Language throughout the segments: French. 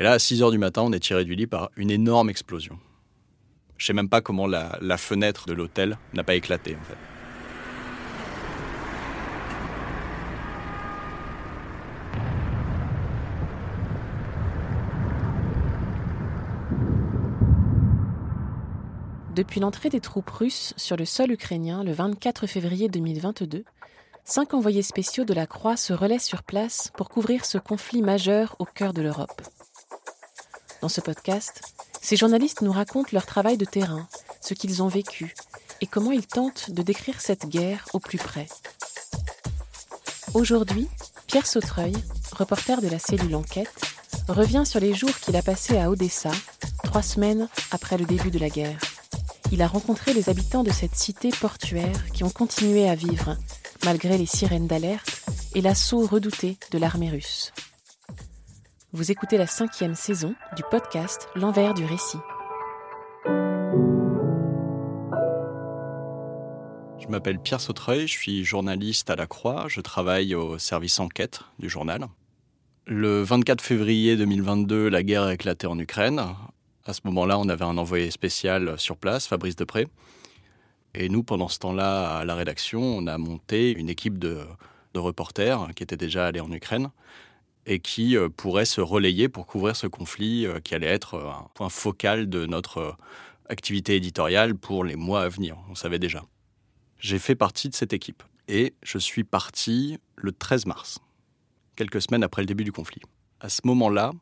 Et là, à 6 h du matin, on est tiré du lit par une énorme explosion. Je sais même pas comment la, la fenêtre de l'hôtel n'a pas éclaté en fait. Depuis l'entrée des troupes russes sur le sol ukrainien le 24 février 2022, cinq envoyés spéciaux de la Croix se relaient sur place pour couvrir ce conflit majeur au cœur de l'Europe. Dans ce podcast, ces journalistes nous racontent leur travail de terrain, ce qu'ils ont vécu et comment ils tentent de décrire cette guerre au plus près. Aujourd'hui, Pierre Sautreuil, reporter de la cellule Enquête, revient sur les jours qu'il a passés à Odessa, trois semaines après le début de la guerre il a rencontré les habitants de cette cité portuaire qui ont continué à vivre, malgré les sirènes d'alerte et l'assaut redouté de l'armée russe. Vous écoutez la cinquième saison du podcast L'envers du récit. Je m'appelle Pierre Sautreuil, je suis journaliste à la Croix, je travaille au service enquête du journal. Le 24 février 2022, la guerre a éclaté en Ukraine. À ce moment-là, on avait un envoyé spécial sur place, Fabrice Depré. Et nous, pendant ce temps-là, à la rédaction, on a monté une équipe de, reporters qui étaient déjà allés en Ukraine et qui euh, pourraient se relayer pour couvrir ce conflit euh, qui allait être euh, un point focal de notre activité éditoriale pour les mois à venir. On savait déjà. J'ai fait partie de cette équipe et je suis parti le 13 mars, quelques semaines après le début du conflit. À ce moment-là,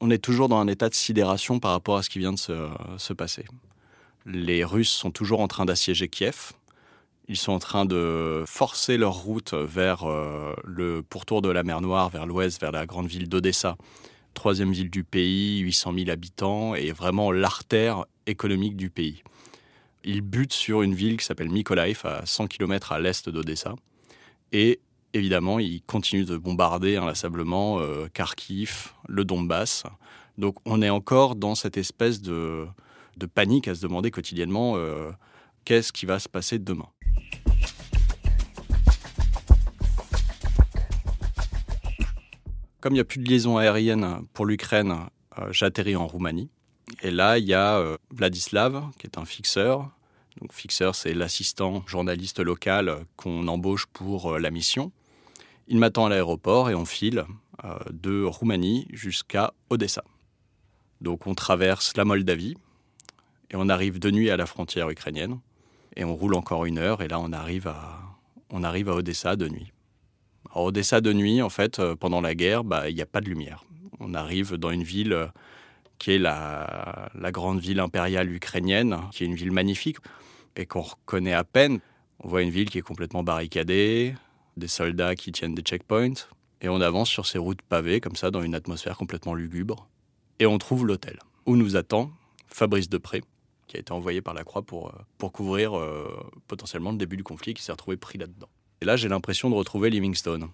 on est toujours dans un état de sidération par rapport à ce qui vient de se, passer. Les Russes sont toujours en train d'assiéger Kiev. Ils sont en train de forcer leur route vers euh, le pourtour de la mer Noire, vers l'ouest, vers la grande ville d'Odessa, troisième ville du pays, 800 000 habitants, et vraiment l'artère économique du pays. Ils butent sur une ville qui s'appelle Mykolaiv, à 100 km à l'est d'Odessa, et évidemment, ils continuent de bombarder inlassablement euh, Kharkiv, le Donbass. Donc on est encore dans cette espèce de, panique à se demander quotidiennement euh, qu'est-ce qui va se passer demain? Comme il n'y a plus de liaison aérienne pour l'Ukraine, euh, j'atterris en Roumanie. Et là, il y a Vladislav, qui est un fixeur. Donc, fixeur, c'est l'assistant journaliste local qu'on embauche pour la mission. Il m'attend à l'aéroport et on file euh, de Roumanie jusqu'à Odessa. Donc on traverse la Moldavie et on arrive de nuit à la frontière ukrainienne et on roule encore une heure et là on arrive à, on arrive à Odessa de nuit. À Odessa de nuit, en fait, euh, pendant la guerre, bah, il n'y a pas de lumière. On arrive dans une ville euh, qui est la, la grande ville impériale ukrainienne, qui est une ville magnifique et qu'on reconnaît à peine. On voit une ville qui est complètement barricadée, des soldats qui tiennent des checkpoints, et on avance sur ces routes pavées, comme ça, dans une atmosphère complètement lugubre. Et on trouve l'hôtel, où nous attend Fabrice Depré, qui a été envoyé par la Croix pour, euh, pour couvrir euh, potentiellement le début du conflit, qui s'est retrouvé pris là-dedans. Et là, j'ai l'impression de retrouver Livingstone.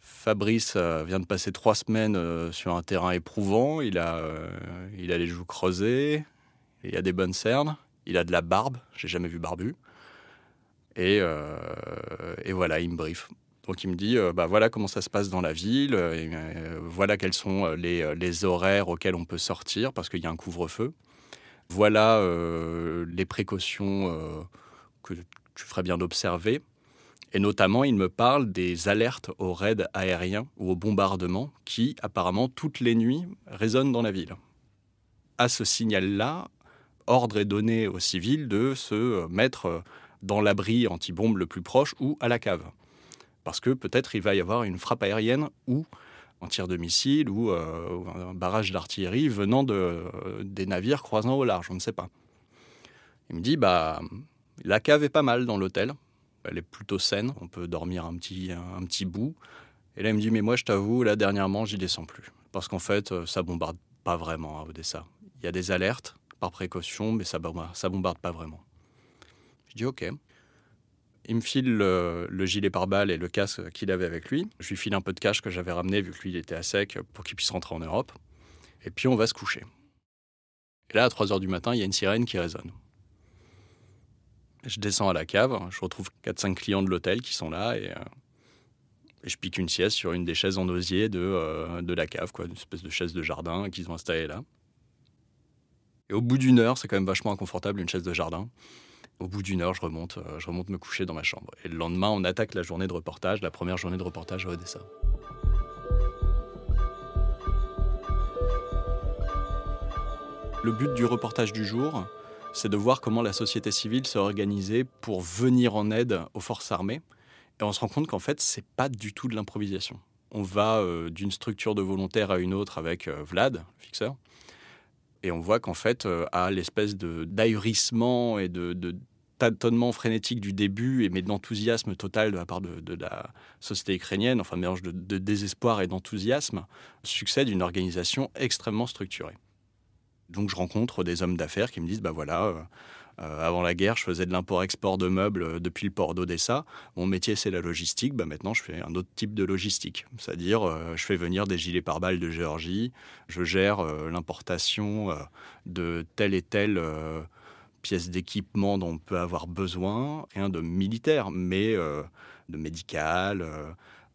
Fabrice euh, vient de passer trois semaines sur un terrain éprouvant. Il a, il a les joues creusées, il a des bonnes cernes, il a de la barbe, j'ai jamais vu barbu. Euh, et, voilà, il me brief. Donc il me dit, euh, bah, voilà comment ça se passe dans la ville, euh, voilà quels sont les, horaires auxquels on peut sortir parce qu'il y a un couvre-feu. Voilà les précautions que tu ferais bien d'observer. Et notamment, il me parle des alertes aux raids aériens ou aux bombardements qui, apparemment, toutes les nuits, résonnent dans la ville. À ce signal-là, ordre est donné aux civils de se mettre dans l'abri anti-bombe le plus proche ou à la cave. Parce que peut-être il va y avoir une frappe aérienne ou un tir de missile ou, euh, un barrage d'artillerie venant de, euh, des navires croisant au large, on ne sait pas. Il me dit, bah, la cave est pas mal dans l'hôtel, elle est plutôt saine, on peut dormir un petit, un petit bout, Et là, il me dit, mais moi, je t'avoue, là, dernièrement, j'y descends plus. Parce qu'en fait, euh, ça bombarde pas vraiment à Odessa. Il y a des alertes par précaution, mais ça bombarde, ça bombarde pas vraiment. Je dis, OK. Il me file le, gilet pare-balles et le casque qu'il avait avec lui. Je lui file un peu de cash que j'avais ramené, vu que lui, il était à sec, pour qu'il puisse rentrer en Europe. Et puis, on va se coucher. Et là, à 3 h du matin, il y a une sirène qui résonne. Je descends à la cave, je retrouve 4-5 clients de l'hôtel qui sont là et, euh, je pique une sieste sur une des chaises en osier de, euh, de la cave, quoi, une espèce de chaise de jardin qu'ils ont installée là. Et au bout d'une heure, c'est quand même vachement inconfortable une chaise de jardin. Au bout d'une heure, je remonte, euh, je remonte me coucher dans ma chambre. Et le lendemain, on attaque la journée de reportage, la première journée de reportage à Odessa. Le but du reportage du jour, c'est de voir comment la société civile s'est organisée pour venir en aide aux forces armées. Et on se rend compte qu'en fait, c'est pas du tout de l'improvisation. On va euh, d'une structure de volontaires à une autre avec euh, Vlad, le fixeur, et on voit qu'en fait, euh, à l'espèce d'ahurissement et de, tâtonnement frénétique du début, et mais d'enthousiasme total de la part de, la société ukrainienne, enfin mélange de, désespoir et d'enthousiasme, succède une organisation extrêmement structurée. Donc je rencontre des hommes d'affaires qui me disent, bah voilà, euh, euh, avant la guerre, je faisais de l'import-export de meubles euh, depuis le port d'Odessa. Mon métier, c'est la logistique. Bah maintenant, je fais un autre type de logistique. C'est-à-dire, je fais venir des gilets pare-balles de Géorgie. Je gère l'importation de telle et telle pièce d'équipement dont on peut avoir besoin. Rien de militaire, mais de médical,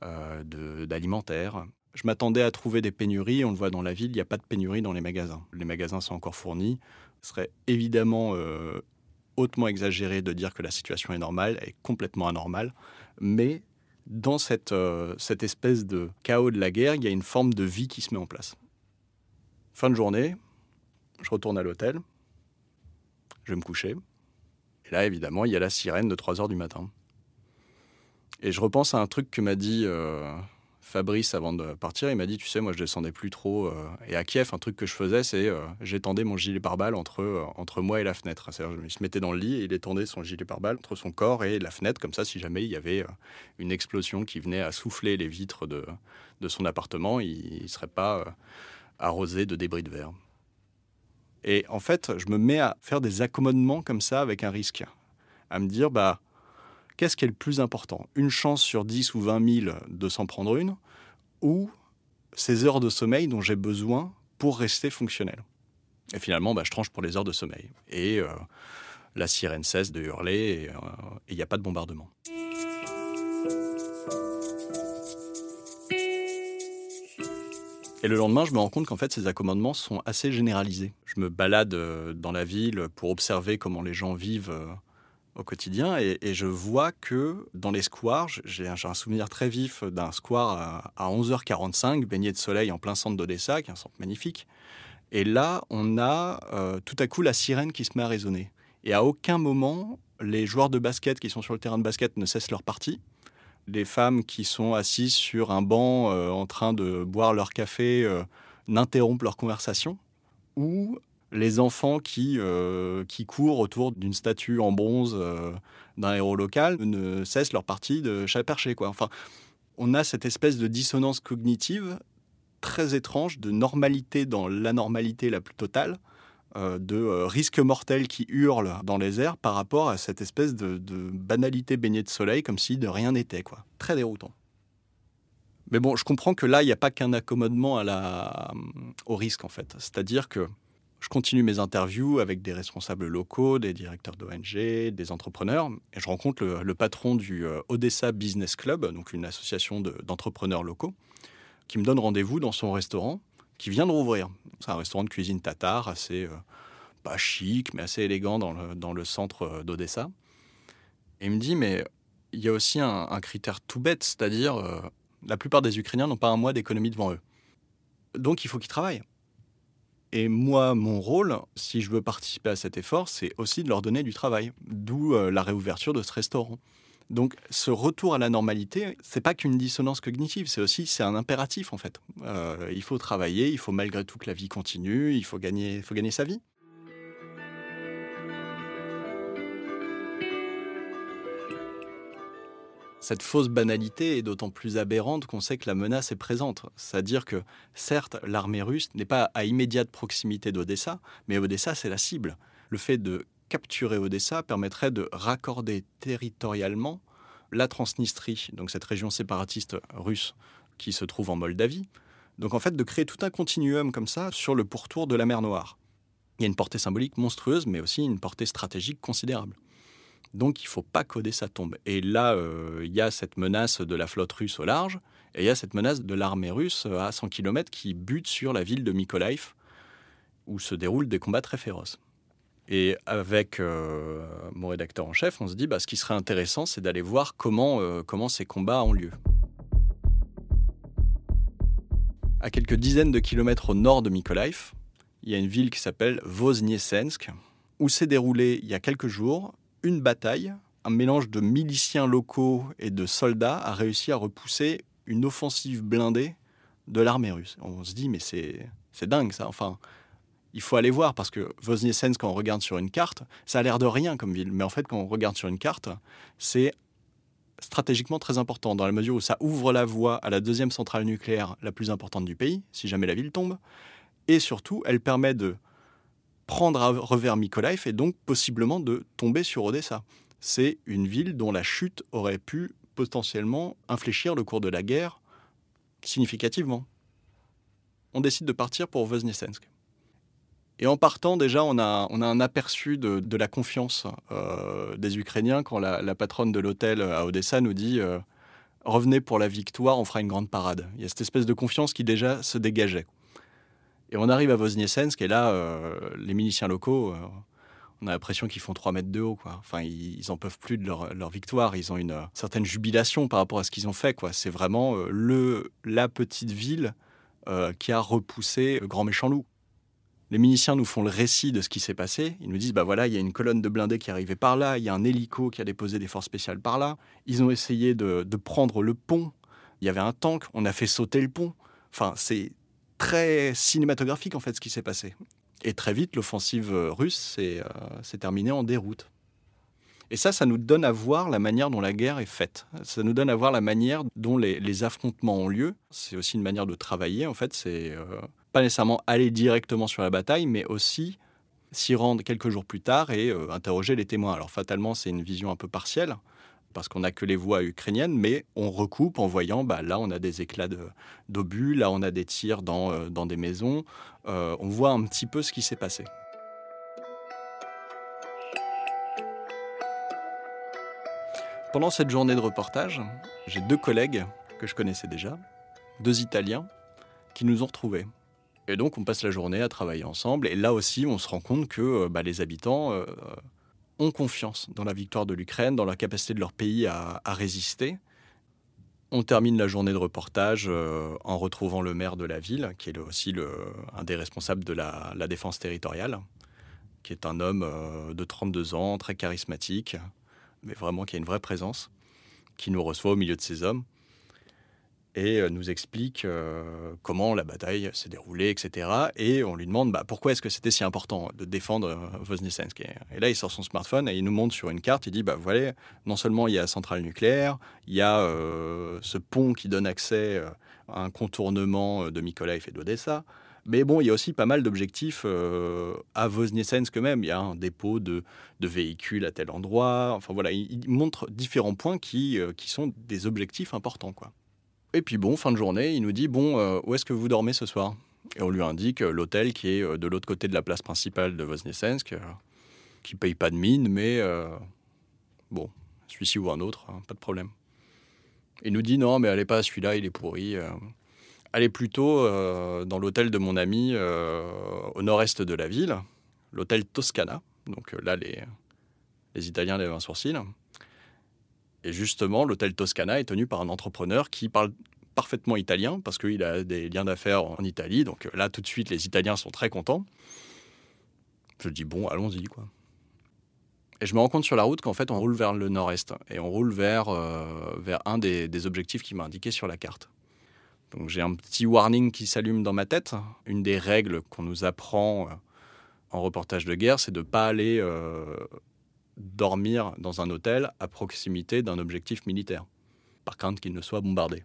d'alimentaire. Je m'attendais à trouver des pénuries. On le voit dans la ville, il n'y a pas de pénurie dans les magasins. Les magasins sont encore fournis. Ce serait évidemment euh, hautement exagéré de dire que la situation est normale, est complètement anormale. Mais dans cette, euh, cette espèce de chaos de la guerre, il y a une forme de vie qui se met en place. Fin de journée, je retourne à l'hôtel, je vais me coucher. Et là, évidemment, il y a la sirène de 3 heures du matin. Et je repense à un truc que m'a dit euh, Fabrice, avant de partir, il m'a dit, tu sais, moi, je descendais plus trop. Euh, et à Kiev, un truc que je faisais, c'est euh, j'étendais mon gilet pare-balles entre, euh, entre moi et la fenêtre. C'est-à-dire, il se mettait dans le lit et il étendait son gilet pare-balles entre son corps et la fenêtre. Comme ça, si jamais il y avait une explosion qui venait à souffler les vitres de, de son appartement, il ne serait pas arrosé de débris de verre. Et en fait, je me mets à faire des accommodements comme ça avec un risque. À me dire, bah, qu'est-ce qui est le plus important? Une chance sur 10 ou 20 000 de s'en prendre une ou ces heures de sommeil dont j'ai besoin pour rester fonctionnel? Et finalement, bah, je tranche pour les heures de sommeil. Et euh, la sirène cesse de hurler euh, et il n'y a pas de bombardement. Et le lendemain, je me rends compte qu'en fait, ces accommodements sont assez généralisés. Je me balade euh, dans la ville pour observer comment les gens vivent au quotidien et, je vois que dans les squares, j'ai un, souvenir très vif d'un square à, 11h45, baigné de soleil en plein centre d'Odessa, qui est un centre magnifique. Et là, on a euh, tout à coup la sirène qui se met à résonner. Et à aucun moment, les joueurs de basket qui sont sur le terrain de basket ne cessent leur partie. Les femmes qui sont assises sur un banc euh, en train de boire leur café euh, n'interrompent leur conversation. Ou les enfants qui, euh, qui courent autour d'une statue en bronze euh, d'un héros local ne cessent leur partie de chat perché. Quoi. Enfin, on a cette espèce de dissonance cognitive très étrange, de normalité dans l'anormalité la plus totale, euh, de risque mortel qui hurle dans les airs par rapport à cette espèce de, banalité baignée de soleil, comme si de rien n'était. quoi. Très déroutant. Mais bon, je comprends que là, il n'y a pas qu'un accommodement au risque, en fait. C'est-à-dire que je continue mes interviews avec des responsables locaux, des directeurs d'ONG, des entrepreneurs, et je rencontre le, patron du euh, Odessa Business Club, donc une association d'entrepreneurs locaux, qui me donne rendez-vous dans son restaurant, qui vient de rouvrir. C'est un restaurant de cuisine tatar, assez, euh, pas chic, mais assez élégant dans le, centre euh, d'Odessa. Et il me dit, mais il y a aussi un, critère tout bête, c'est-à-dire la plupart des Ukrainiens n'ont pas un mois d'économie devant eux. Donc il faut qu'ils travaillent. Et moi, mon rôle, si je veux participer à cet effort, c'est aussi de leur donner du travail, d'où euh, la réouverture de ce restaurant. Donc, ce retour à la normalité, c'est pas qu'une dissonance cognitive, c'est aussi c'est un impératif en fait. Euh, il faut travailler, il faut malgré tout que la vie continue, il faut gagner, faut gagner sa vie. Cette fausse banalité est d'autant plus aberrante qu'on sait que la menace est présente. C'est-à-dire que, certes, l'armée russe n'est pas à immédiate proximité d'Odessa, mais Odessa, c'est la cible. Le fait de capturer Odessa permettrait de raccorder territorialement la Transnistrie, donc cette région séparatiste russe qui se trouve en Moldavie. Donc en fait, de créer tout un continuum comme ça sur le pourtour de la mer Noire. Il y a une portée symbolique monstrueuse, mais aussi une portée stratégique considérable. Donc il ne faut pas coder sa tombe. Et là, euh, il y a cette menace de la flotte russe au large, et il y a cette menace de l'armée russe à 100 km qui bute sur la ville de Mykolaiv, où se déroulent des combats très féroces. Et avec euh, mon rédacteur en chef, on se dit, bah, ce qui serait intéressant, c'est d'aller voir comment, euh, comment ces combats ont lieu. À quelques dizaines de kilomètres au nord de Mykolaiv, il y a une ville qui s'appelle Vozniesensk, où s'est déroulé il y a quelques jours une bataille, un mélange de miliciens locaux et de soldats a réussi à repousser une offensive blindée de l'armée russe. On se dit, mais c'est, c'est dingue ça. Enfin, il faut aller voir parce que Voznesens, quand on regarde sur une carte, ça a l'air de rien comme ville. Mais en fait, quand on regarde sur une carte, c'est stratégiquement très important dans la mesure où ça ouvre la voie à la deuxième centrale nucléaire la plus importante du pays, si jamais la ville tombe. Et surtout, elle permet de prendre à revers Mykolaiv et donc possiblement de tomber sur Odessa. C'est une ville dont la chute aurait pu potentiellement infléchir le cours de la guerre significativement. On décide de partir pour Voznesensk. Et en partant, déjà, on a, on a un aperçu de, la confiance euh, des Ukrainiens quand la, patronne de l'hôtel à Odessa nous dit euh, Revenez pour la victoire, on fera une grande parade. Il y a cette espèce de confiance qui déjà se dégageait. Et on arrive à Vozniesensk, et là, euh, les miliciens locaux, euh, on a l'impression qu'ils font 3 mètres de haut. Quoi. Enfin, ils, n'en en peuvent plus de leur, victoire. Ils ont une euh, certaine jubilation par rapport à ce qu'ils ont fait. C'est vraiment le, la petite ville qui a repoussé le grand méchant loup. Les miliciens nous font le récit de ce qui s'est passé. Ils nous disent, bah voilà, il y a une colonne de blindés qui arrivait par là, il y a un hélico qui a déposé des forces spéciales par là. Ils ont essayé de, de prendre le pont. Il y avait un tank, on a fait sauter le pont. Enfin, c'est très cinématographique en fait ce qui s'est passé. Et très vite, l'offensive russe s'est euh, terminée en déroute. Et ça, ça nous donne à voir la manière dont la guerre est faite. Ça nous donne à voir la manière dont les, affrontements ont lieu. C'est aussi une manière de travailler, en fait. C'est euh, pas nécessairement aller directement sur la bataille, mais aussi s'y rendre quelques jours plus tard et euh, interroger les témoins. Alors fatalement, c'est une vision un peu partielle parce qu'on n'a que les voix ukrainiennes, mais on recoupe en voyant, bah, là on a des éclats d'obus, là on a des tirs dans, euh, dans des maisons, euh, on voit un petit peu ce qui s'est passé. Pendant cette journée de reportage, j'ai deux collègues que je connaissais déjà, deux Italiens, qui nous ont retrouvés. Et donc on passe la journée à travailler ensemble, et là aussi on se rend compte que euh, bah, les habitants ont confiance dans la victoire de l'Ukraine, dans la capacité de leur pays à, résister. On termine la journée de reportage euh, en retrouvant le maire de la ville, qui est aussi un des responsables de la, défense territoriale, qui est un homme euh, de 32 ans, très charismatique, mais vraiment qui a une vraie présence, qui nous reçoit au milieu de ces hommes et euh, nous explique euh, comment la bataille s'est déroulée, etc. Et on lui demande bah, pourquoi est-ce que c'était si important de défendre euh, Voznesensk. Et là, il sort son smartphone et il nous montre sur une carte, il dit, bah, voilà, non seulement il y a la centrale nucléaire, il y a ce pont qui donne accès à un contournement de Mykolaiv et d'Odessa, mais bon, il y a aussi pas mal d'objectifs à Voznesensk même. Il y a un dépôt de, véhicules à tel endroit. Enfin voilà, il, montre différents points qui, sont des objectifs importants. Et puis bon, fin de journée, il nous dit bon, euh, où est-ce que vous dormez ce soir? Et on lui indique euh, l'hôtel qui est euh, de l'autre côté de la place principale de Voznesensk, qui paye pas de mine, mais bon, celui-ci ou un autre, hein, pas de problème. Il nous dit non, mais allez pas à celui-là, il est pourri. allez plutôt dans l'hôtel de mon ami au nord-est de la ville, l'hôtel Toscana. Donc là, les, les Italiens lèvent un sourcil. Et justement, l'hôtel Toscana est tenu par un entrepreneur qui parle parfaitement italien parce qu'il a des liens d'affaires en Italie. Donc là, tout de suite, les Italiens sont très contents. Je dis bon, allons-y quoi. Et je me rends compte sur la route qu'en fait, on roule vers le nord-est et on roule vers, euh, vers un des, objectifs qui m'a indiqué sur la carte. Donc j'ai un petit warning qui s'allume dans ma tête. Une des règles qu'on nous apprend euh, en reportage de guerre, c'est de ne pas aller euh, dormir dans un hôtel à proximité d'un objectif militaire. par crainte qu'ils ne soient bombardés.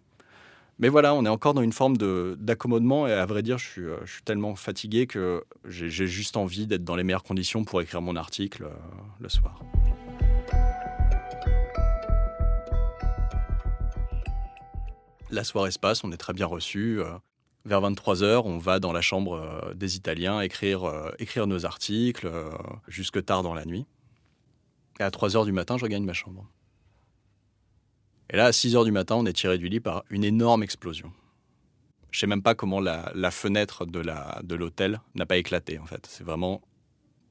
Mais voilà, on est encore dans une forme d'accommodement et à vrai dire, je suis, euh, je suis tellement fatigué que j'ai juste envie d'être dans les meilleures conditions pour écrire mon article euh, le soir. La soirée se passe, on est très bien reçu. Euh, vers 23h, on va dans la chambre des Italiens écrire, écrire nos articles jusque tard dans la nuit. Et à 3h du matin, je regagne ma chambre. Et là, à 6 heures du matin, on est tiré du lit par une énorme explosion. Je sais même pas comment la, fenêtre de l'hôtel n'a pas éclaté, en fait. C'est vraiment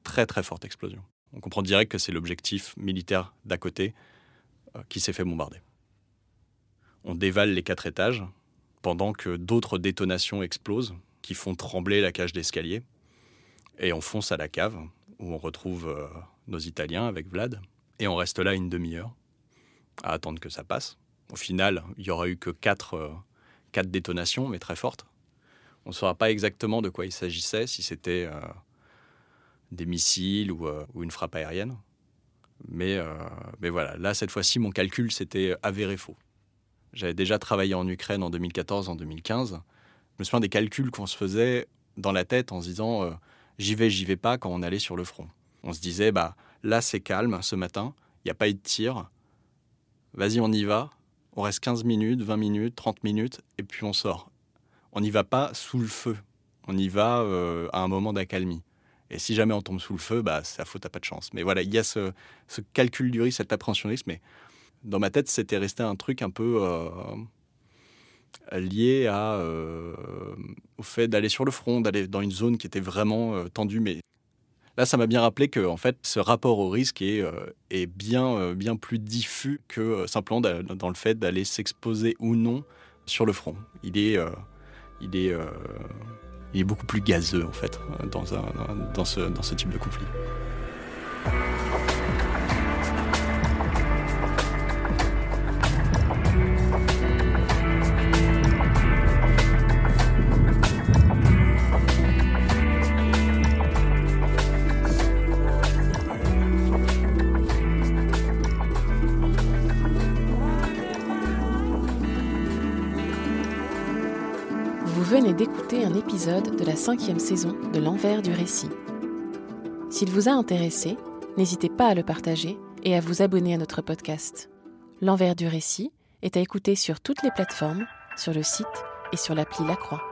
très très forte explosion. On comprend direct que c'est l'objectif militaire d'à côté euh, qui s'est fait bombarder. On dévale les quatre étages pendant que d'autres détonations explosent qui font trembler la cage d'escalier. Et on fonce à la cave où on retrouve euh, nos Italiens avec Vlad. Et on reste là une demi-heure à attendre que ça passe. Au final, il n'y aura eu que quatre, euh, quatre, détonations, mais très fortes. On ne saura pas exactement de quoi il s'agissait, si c'était euh, des missiles ou, euh, ou, une frappe aérienne. Mais, mais voilà, là, cette fois-ci, mon calcul s'était avéré faux. J'avais déjà travaillé en Ukraine en 2014, en 2015. Je me souviens des calculs qu'on se faisait dans la tête en se disant j'y vais, j'y vais pas quand on allait sur le front. On se disait bah là c'est calme ce matin, il n'y a pas eu de tir, vas-y, on y va. On reste 15 minutes, 20 minutes, 30 minutes, et puis on sort. On n'y va pas sous le feu. On y va euh, à un moment d'accalmie. Et si jamais on tombe sous le feu, bah, c'est à faute, t'as pas de chance. Mais voilà, il y a ce, calcul du risque, cet appréhensionnisme. Mais dans ma tête, c'était resté un truc un peu euh, lié euh, au fait d'aller sur le front, d'aller dans une zone qui était vraiment tendue, mais Là, ça m'a bien rappelé que fait, ce rapport au risque est, euh, bien, euh, bien plus diffus que euh, simplement dans le fait d'aller s'exposer ou non sur le front. Il est, il est, il est beaucoup plus gazeux en fait dans, un, dans, ce, dans ce type de conflit. D'écouter un épisode de la cinquième saison de L'envers du récit. S'il vous a intéressé, n'hésitez pas à le partager et à vous abonner à notre podcast. L'envers du récit est à écouter sur toutes les plateformes, sur le site et sur l'appli La Croix.